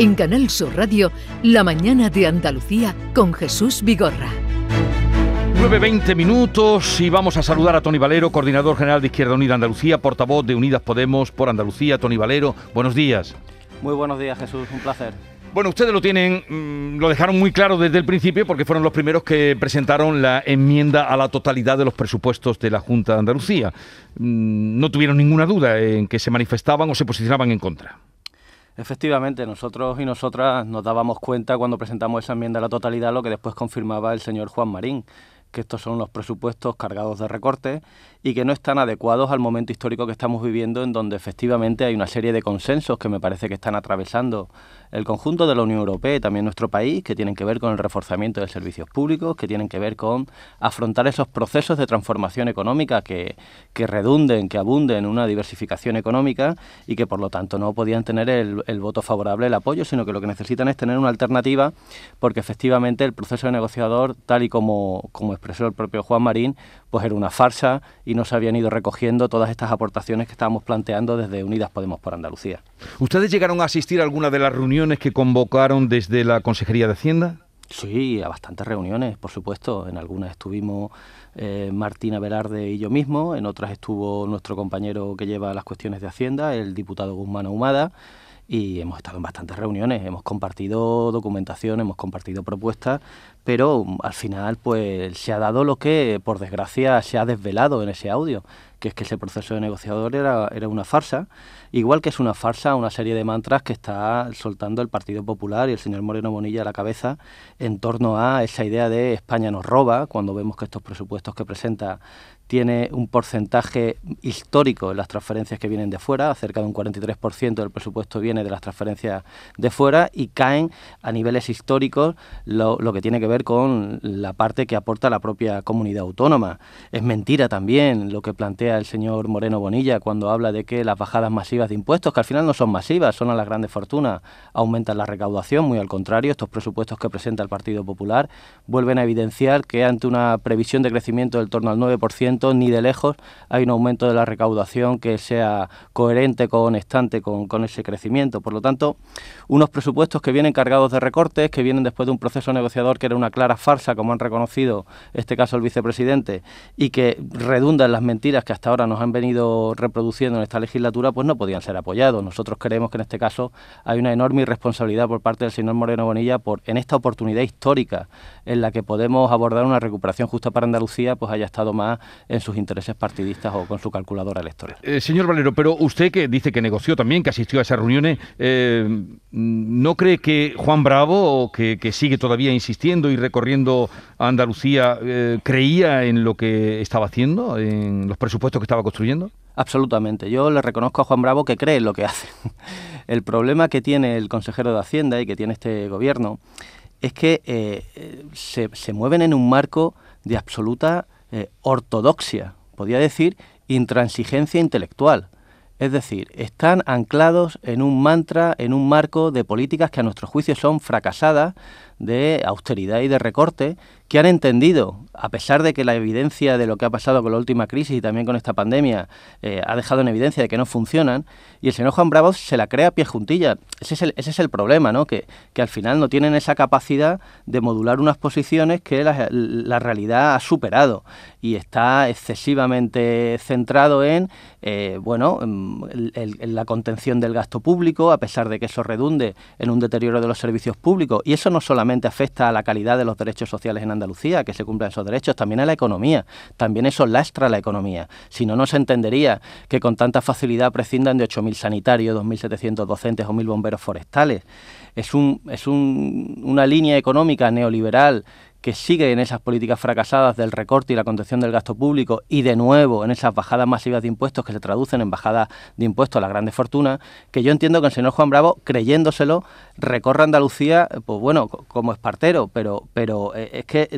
En Canal Sur Radio, La mañana de Andalucía con Jesús Vigorra. 9.20 minutos y vamos a saludar a Tony Valero, coordinador general de Izquierda Unida Andalucía, portavoz de Unidas Podemos por Andalucía. Tony Valero, buenos días. Muy buenos días, Jesús, un placer. Bueno, ustedes lo tienen, mm, lo dejaron muy claro desde el principio porque fueron los primeros que presentaron la enmienda a la totalidad de los presupuestos de la Junta de Andalucía. Mm, no tuvieron ninguna duda en que se manifestaban o se posicionaban en contra. Efectivamente, nosotros y nosotras nos dábamos cuenta cuando presentamos esa enmienda a la totalidad lo que después confirmaba el señor Juan Marín, que estos son los presupuestos cargados de recortes y que no están adecuados al momento histórico que estamos viviendo, en donde efectivamente hay una serie de consensos que me parece que están atravesando el conjunto de la Unión Europea y también nuestro país, que tienen que ver con el reforzamiento de servicios públicos, que tienen que ver con afrontar esos procesos de transformación económica que, que redunden, que abunden en una diversificación económica y que por lo tanto no podían tener el, el voto favorable, el apoyo, sino que lo que necesitan es tener una alternativa, porque efectivamente el proceso de negociador, tal y como, como expresó el propio Juan Marín, pues era una farsa y no se habían ido recogiendo todas estas aportaciones que estábamos planteando desde Unidas Podemos por Andalucía. ¿Ustedes llegaron a asistir a alguna de las reuniones que convocaron desde la Consejería de Hacienda? Sí, a bastantes reuniones, por supuesto. En algunas estuvimos eh, Martina Velarde y yo mismo, en otras estuvo nuestro compañero que lleva las cuestiones de Hacienda, el diputado Guzmán Ahumada y hemos estado en bastantes reuniones, hemos compartido documentación, hemos compartido propuestas, pero al final pues se ha dado lo que por desgracia se ha desvelado en ese audio, que es que ese proceso de negociador era, era una farsa, igual que es una farsa una serie de mantras que está soltando el Partido Popular y el señor Moreno Bonilla a la cabeza en torno a esa idea de España nos roba, cuando vemos que estos presupuestos que presenta tiene un porcentaje histórico en las transferencias que vienen de fuera, cerca de un 43% del presupuesto viene de las transferencias de fuera y caen a niveles históricos lo, lo, que tiene que ver con la parte que aporta la propia comunidad autónoma. Es mentira también lo que plantea el señor Moreno Bonilla cuando habla de que las bajadas masivas de impuestos, que al final no son masivas, son a las grandes fortunas, aumentan la recaudación, muy al contrario, estos presupuestos que presenta el Partido Popular vuelven a evidenciar que ante una previsión de crecimiento del torno al 9%, ni de lejos hay un aumento de la recaudación que sea coherente, constante con, con ese crecimiento. Por lo tanto, unos presupuestos que vienen cargados de recortes, que vienen después de un proceso negociador que era una clara farsa, como han reconocido este caso el vicepresidente, y que redunda en las mentiras que hasta ahora nos han venido reproduciendo en esta legislatura, pues no podían ser apoyados. Nosotros creemos que en este caso hay una enorme irresponsabilidad por parte del señor Moreno Bonilla por en esta oportunidad histórica en la que podemos abordar una recuperación justa para Andalucía, pues haya estado más en sus intereses partidistas o con su calculadora electoral. Eh, señor Valero, pero usted que dice que negoció también, que asistió a esas reuniones, eh, ¿no cree que Juan Bravo, que, que, sigue todavía insistiendo y recorriendo Andalucía, eh, creía en lo que estaba haciendo, en los presupuestos que estaba construyendo? Absolutamente. Yo le reconozco a Juan Bravo que cree en lo que hace. El problema que tiene el consejero de Hacienda y que tiene este gobierno es que eh, se, mueven en un marco de absoluta eh, ortodoxia, podría decir intransigencia intelectual. Es decir, están anclados en un mantra, en un marco de políticas que a nuestro juicio son fracasadas, de austeridad y de recorte, que han entendido, a pesar de que la evidencia de lo que ha pasado con la última crisis y también con esta pandemia eh, ha dejado en evidencia de que no funcionan, y el señor Juan Bravo se la crea a pie juntilla. Ese es el, ese es el problema, ¿no? Que, que, al final no tienen esa capacidad de modular unas posiciones que la, realidad ha superado y está excesivamente centrado en, eh, bueno, en, en la contención del gasto público, a pesar de que eso redunde en un deterioro de los servicios públicos. Y eso no solamente afecta a la calidad de los derechos sociales en Andalucía, que se cumplan esos derechos, también a la economía. También eso lastra la economía. Si no, no se entendería que con tanta facilidad prescindan de 8.000 sanitarios, 2.700 docentes o 1.000 bomberos forestales. Es, un, es un, una línea económica neoliberal que sigue en esas políticas fracasadas del recorte y la contención del gasto público y de nuevo en esas bajadas masivas de impuestos que se traducen en bajadas de impuestos a las grandes fortunas, que yo entiendo que el señor Juan Bravo, creyéndoselo, recorre Andalucía, pues bueno, como espartero, pero, pero es que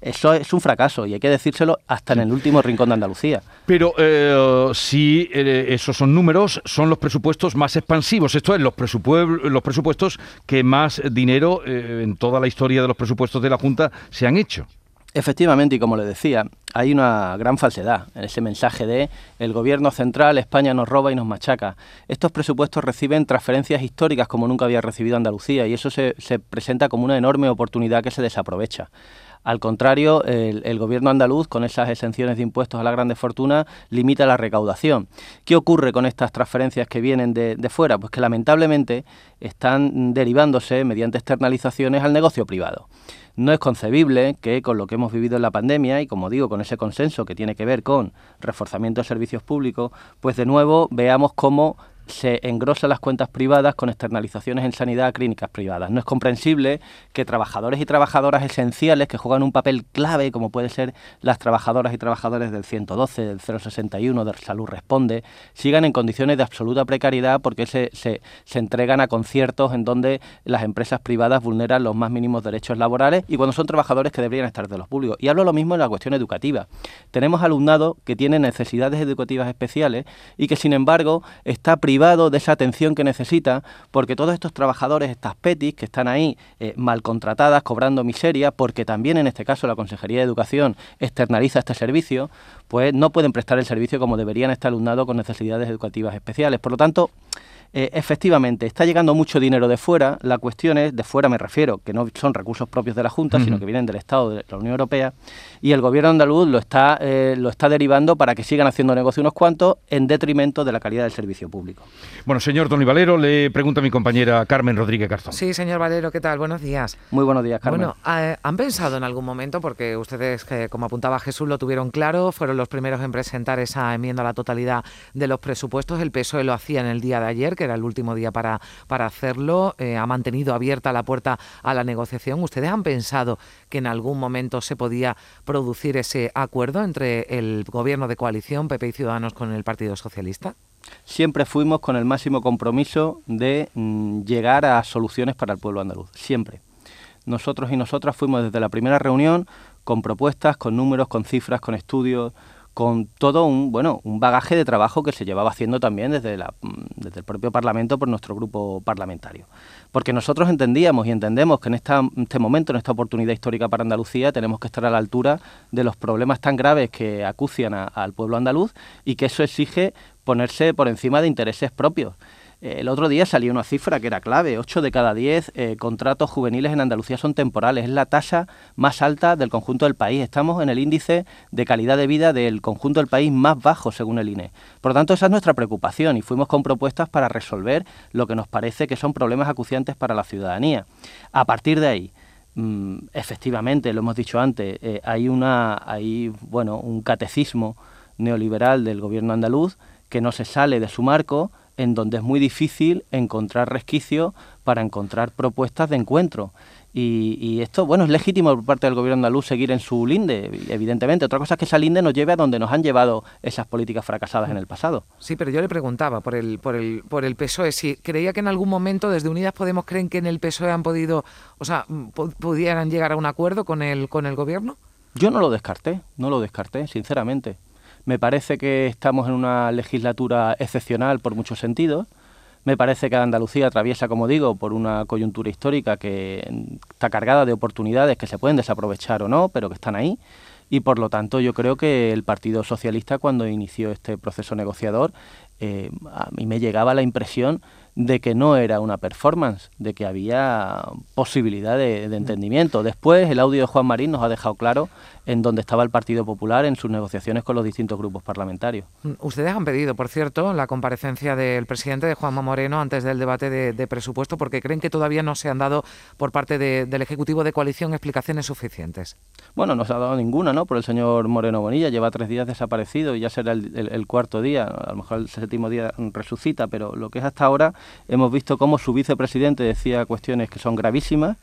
eso es un fracaso y hay que decírselo hasta en el último rincón de Andalucía. Pero eh, si eh, esos son números, son los presupuestos más expansivos, esto es, los, presupu los presupuestos que más dinero eh, en toda la historia de los presupuestos de la Junta se han hecho. Efectivamente, y como le decía, hay una gran falsedad en ese mensaje de el gobierno central, España nos roba y nos machaca. Estos presupuestos reciben transferencias históricas como nunca había recibido Andalucía y eso se, se presenta como una enorme oportunidad que se desaprovecha. Al contrario, el, gobierno andaluz, con esas exenciones de impuestos a la grandes fortunas, limita la recaudación. ¿Qué ocurre con estas transferencias que vienen de, de fuera? Pues que lamentablemente están derivándose mediante externalizaciones al negocio privado. No es concebible que con lo que hemos vivido en la pandemia y como digo, con ese consenso que tiene que ver con reforzamiento de servicios públicos, pues de nuevo veamos cómo se engrosan las cuentas privadas con externalizaciones en sanidad a clínicas privadas. No es comprensible que trabajadores y trabajadoras esenciales que juegan un papel clave, como puede ser las trabajadoras y trabajadores del 112, del 061, del Salud Responde, sigan en condiciones de absoluta precariedad porque se, se, se entregan a conciertos en donde las empresas privadas vulneran los más mínimos derechos laborales y cuando son trabajadores que deberían estar de los públicos. Y hablo lo mismo en la cuestión educativa. Tenemos alumnado que tiene necesidades educativas especiales y que sin embargo está de esa atención que necesita, porque todos estos trabajadores, estas PETIs, que están ahí eh, mal contratadas, cobrando miseria, porque también en este caso la Consejería de Educación externaliza este servicio, pues no pueden prestar el servicio como deberían este alumnado con necesidades educativas especiales. Por lo tanto, eh, efectivamente, está llegando mucho dinero de fuera. La cuestión es, de fuera me refiero, que no son recursos propios de la Junta, sino que vienen del Estado, de la Unión Europea, y el gobierno andaluz lo está, eh, lo está derivando para que sigan haciendo negocio unos cuantos en detrimento de la calidad del servicio público. Bueno, señor Tony Valero, le pregunta a mi compañera Carmen Rodríguez Garzón. Sí, señor Valero, ¿qué tal? Buenos días. Muy buenos días, Carmen. Bueno, eh, ¿han pensado en algún momento, porque ustedes, como apuntaba Jesús, lo tuvieron claro, fueron los primeros en presentar esa enmienda a la totalidad de los presupuestos, el PSOE lo hacía en el día de ayer, que era el último día para, para hacerlo, eh, ha mantenido abierta la puerta a la negociación. ¿Ustedes han pensado que en algún momento se podía producir ese acuerdo entre el gobierno de coalición, PP y Ciudadanos, con el Partido Socialista? Siempre fuimos con el máximo compromiso de mm, llegar a soluciones para el pueblo andaluz, siempre. Nosotros y nosotras fuimos desde la primera reunión con propuestas, con números, con cifras, con estudios, con todo un bueno un bagaje de trabajo que se llevaba haciendo también desde, la, desde el propio Parlamento por nuestro grupo parlamentario. Porque nosotros entendíamos y entendemos que en este momento, en esta oportunidad histórica para Andalucía, tenemos que estar a la altura de los problemas tan graves que acucian al pueblo andaluz y que eso exige ponerse por encima de intereses propios. El otro día salió una cifra que era clave, 8 de cada 10 eh, contratos juveniles en Andalucía son temporales, es la tasa más alta del conjunto del país, estamos en el índice de calidad de vida del conjunto del país más bajo según el INE. Por lo tanto, esa es nuestra preocupación y fuimos con propuestas para resolver lo que nos parece que son problemas acuciantes para la ciudadanía. A partir de ahí, mm, efectivamente, lo hemos dicho antes, eh, hay, una, hay bueno, un catecismo neoliberal del gobierno andaluz que no se sale de su marco, en donde es muy difícil encontrar resquicios para encontrar propuestas de encuentro. Y, esto, bueno, es legítimo por parte del gobierno andaluz seguir en su linde, evidentemente. Otra cosa es que esa linde nos lleve a donde nos han llevado esas políticas fracasadas en el pasado. Sí, pero yo le preguntaba por el, por el, por el PSOE, si creía que en algún momento desde Unidas Podemos creen que en el PSOE han podido, o sea, pudieran llegar a un acuerdo con el, con el gobierno. Yo no lo descarté, no lo descarté, sinceramente. Me parece que estamos en una legislatura excepcional por muchos sentidos. Me parece que Andalucía atraviesa, como digo, por una coyuntura histórica que está cargada de oportunidades que se pueden desaprovechar o no, pero que están ahí. Y por lo tanto yo creo que el Partido Socialista cuando inició este proceso negociador, eh, a mí me llegaba la impresión de que no era una performance, de que había posibilidad de, de entendimiento. Después el audio de Juan Marín nos ha dejado claro en donde estaba el Partido Popular en sus negociaciones con los distintos grupos parlamentarios. Mm, ustedes han pedido, por cierto, la comparecencia del presidente de Juanma Moreno antes del debate de, presupuesto porque creen que todavía no se han dado por parte del Ejecutivo de Coalición explicaciones suficientes. Bueno, no se ha dado ninguna, ¿no? Por el señor Moreno Bonilla, lleva tres días desaparecido y ya será el, cuarto día, a lo mejor el séptimo día resucita, pero lo que es hasta ahora hemos visto cómo su vicepresidente decía cuestiones que son gravísimas,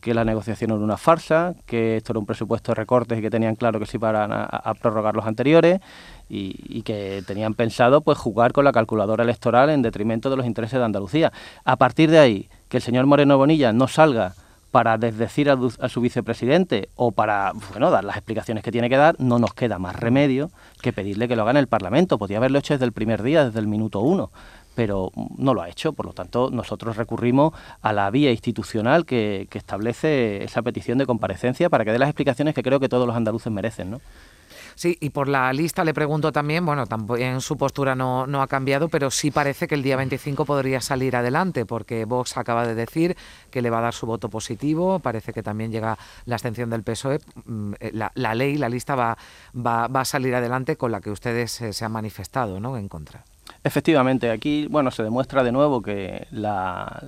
que la negociación era una farsa, que esto era un presupuesto de recortes y que tenían claro que se iban a, prorrogar los anteriores y, que tenían pensado pues jugar con la calculadora electoral en detrimento de los intereses de Andalucía. A partir de ahí, que el señor Moreno Bonilla no salga para desdecir a, su vicepresidente o para bueno, dar las explicaciones que tiene que dar, no nos queda más remedio que pedirle que lo haga en el Parlamento. Podía haberlo hecho desde el primer día, desde el minuto uno pero no lo ha hecho. Por lo tanto, nosotros recurrimos a la vía institucional que, que establece esa petición de comparecencia para que dé las explicaciones que creo que todos los andaluces merecen, ¿no? Sí, y por la lista le pregunto también, bueno, también su postura no, no ha cambiado, pero sí parece que el día 25 podría salir adelante, porque Vox acaba de decir que le va a dar su voto positivo, parece que también llega la abstención del PSOE, mm, eh, la, ley, la lista va, va, va, a salir adelante con la que ustedes eh, se han manifestado, ¿no?, en contra. Efectivamente, aquí, bueno, se demuestra de nuevo que la,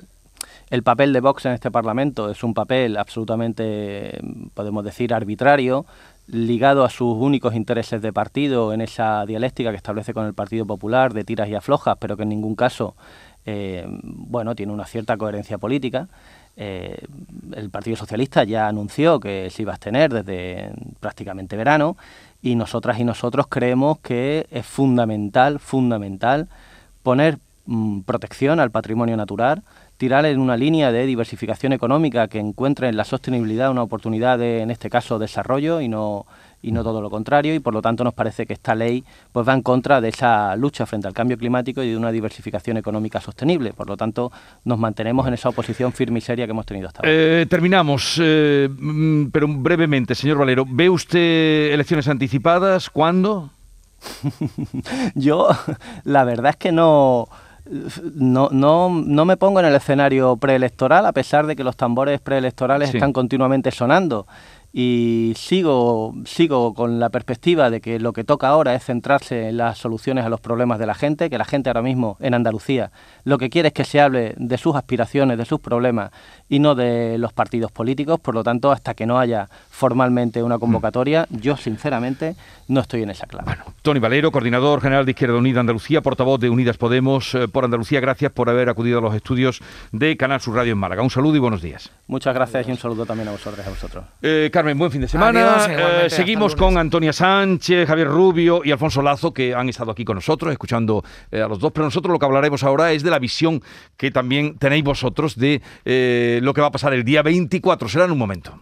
el papel de Vox en este Parlamento es un papel absolutamente, podemos decir, arbitrario, ligado a sus únicos intereses de partido en esa dialéctica que establece con el Partido Popular de tiras y aflojas, pero que en ningún caso eh, bueno, tiene una cierta coherencia política. Eh, el Partido Socialista ya anunció que se iba a abstener desde prácticamente verano y nosotras y nosotros creemos que es fundamental, fundamental poner mmm, protección al patrimonio natural, tirar en una línea de diversificación económica que encuentre en la sostenibilidad una oportunidad de, en este caso, desarrollo y no y no todo lo contrario y por lo tanto nos parece que esta ley pues va en contra de esa lucha frente al cambio climático y de una diversificación económica sostenible. Por lo tanto, nos mantenemos en esa oposición firme y seria que hemos tenido hasta ahora. Eh, terminamos, eh, mm, pero brevemente, señor Valero, ¿ve usted elecciones anticipadas? ¿Cuándo? Yo, la verdad es que no no, no, no me pongo en el escenario preelectoral, a pesar de que los tambores preelectorales sí. están continuamente sonando y sigo, sigo con la perspectiva de que lo que toca ahora es centrarse en las soluciones a los problemas de la gente, que la gente ahora mismo en Andalucía lo que quiere es que se hable de sus aspiraciones, de sus problemas y no de los partidos políticos, por lo tanto, hasta que no haya formalmente una convocatoria, yo sinceramente no estoy en esa clave. Bueno, Tony Valero, coordinador general de Izquierda Unida Andalucía, portavoz de Unidas Podemos eh, por Andalucía, gracias por haber acudido a los estudios de Canal Sur Radio en Málaga. Un saludo y buenos días. Muchas gracias y un saludo también a vosotros a vosotros. Eh, Carmen, buen fin de semana. Adiós, eh, seguimos con Antonia Sánchez, Javier Rubio y Alfonso Lazo, que han estado aquí con nosotros, escuchando eh, a los dos. Pero nosotros lo que hablaremos ahora es de la visión que también tenéis vosotros de eh, lo que va a pasar el día 24. Será en un momento.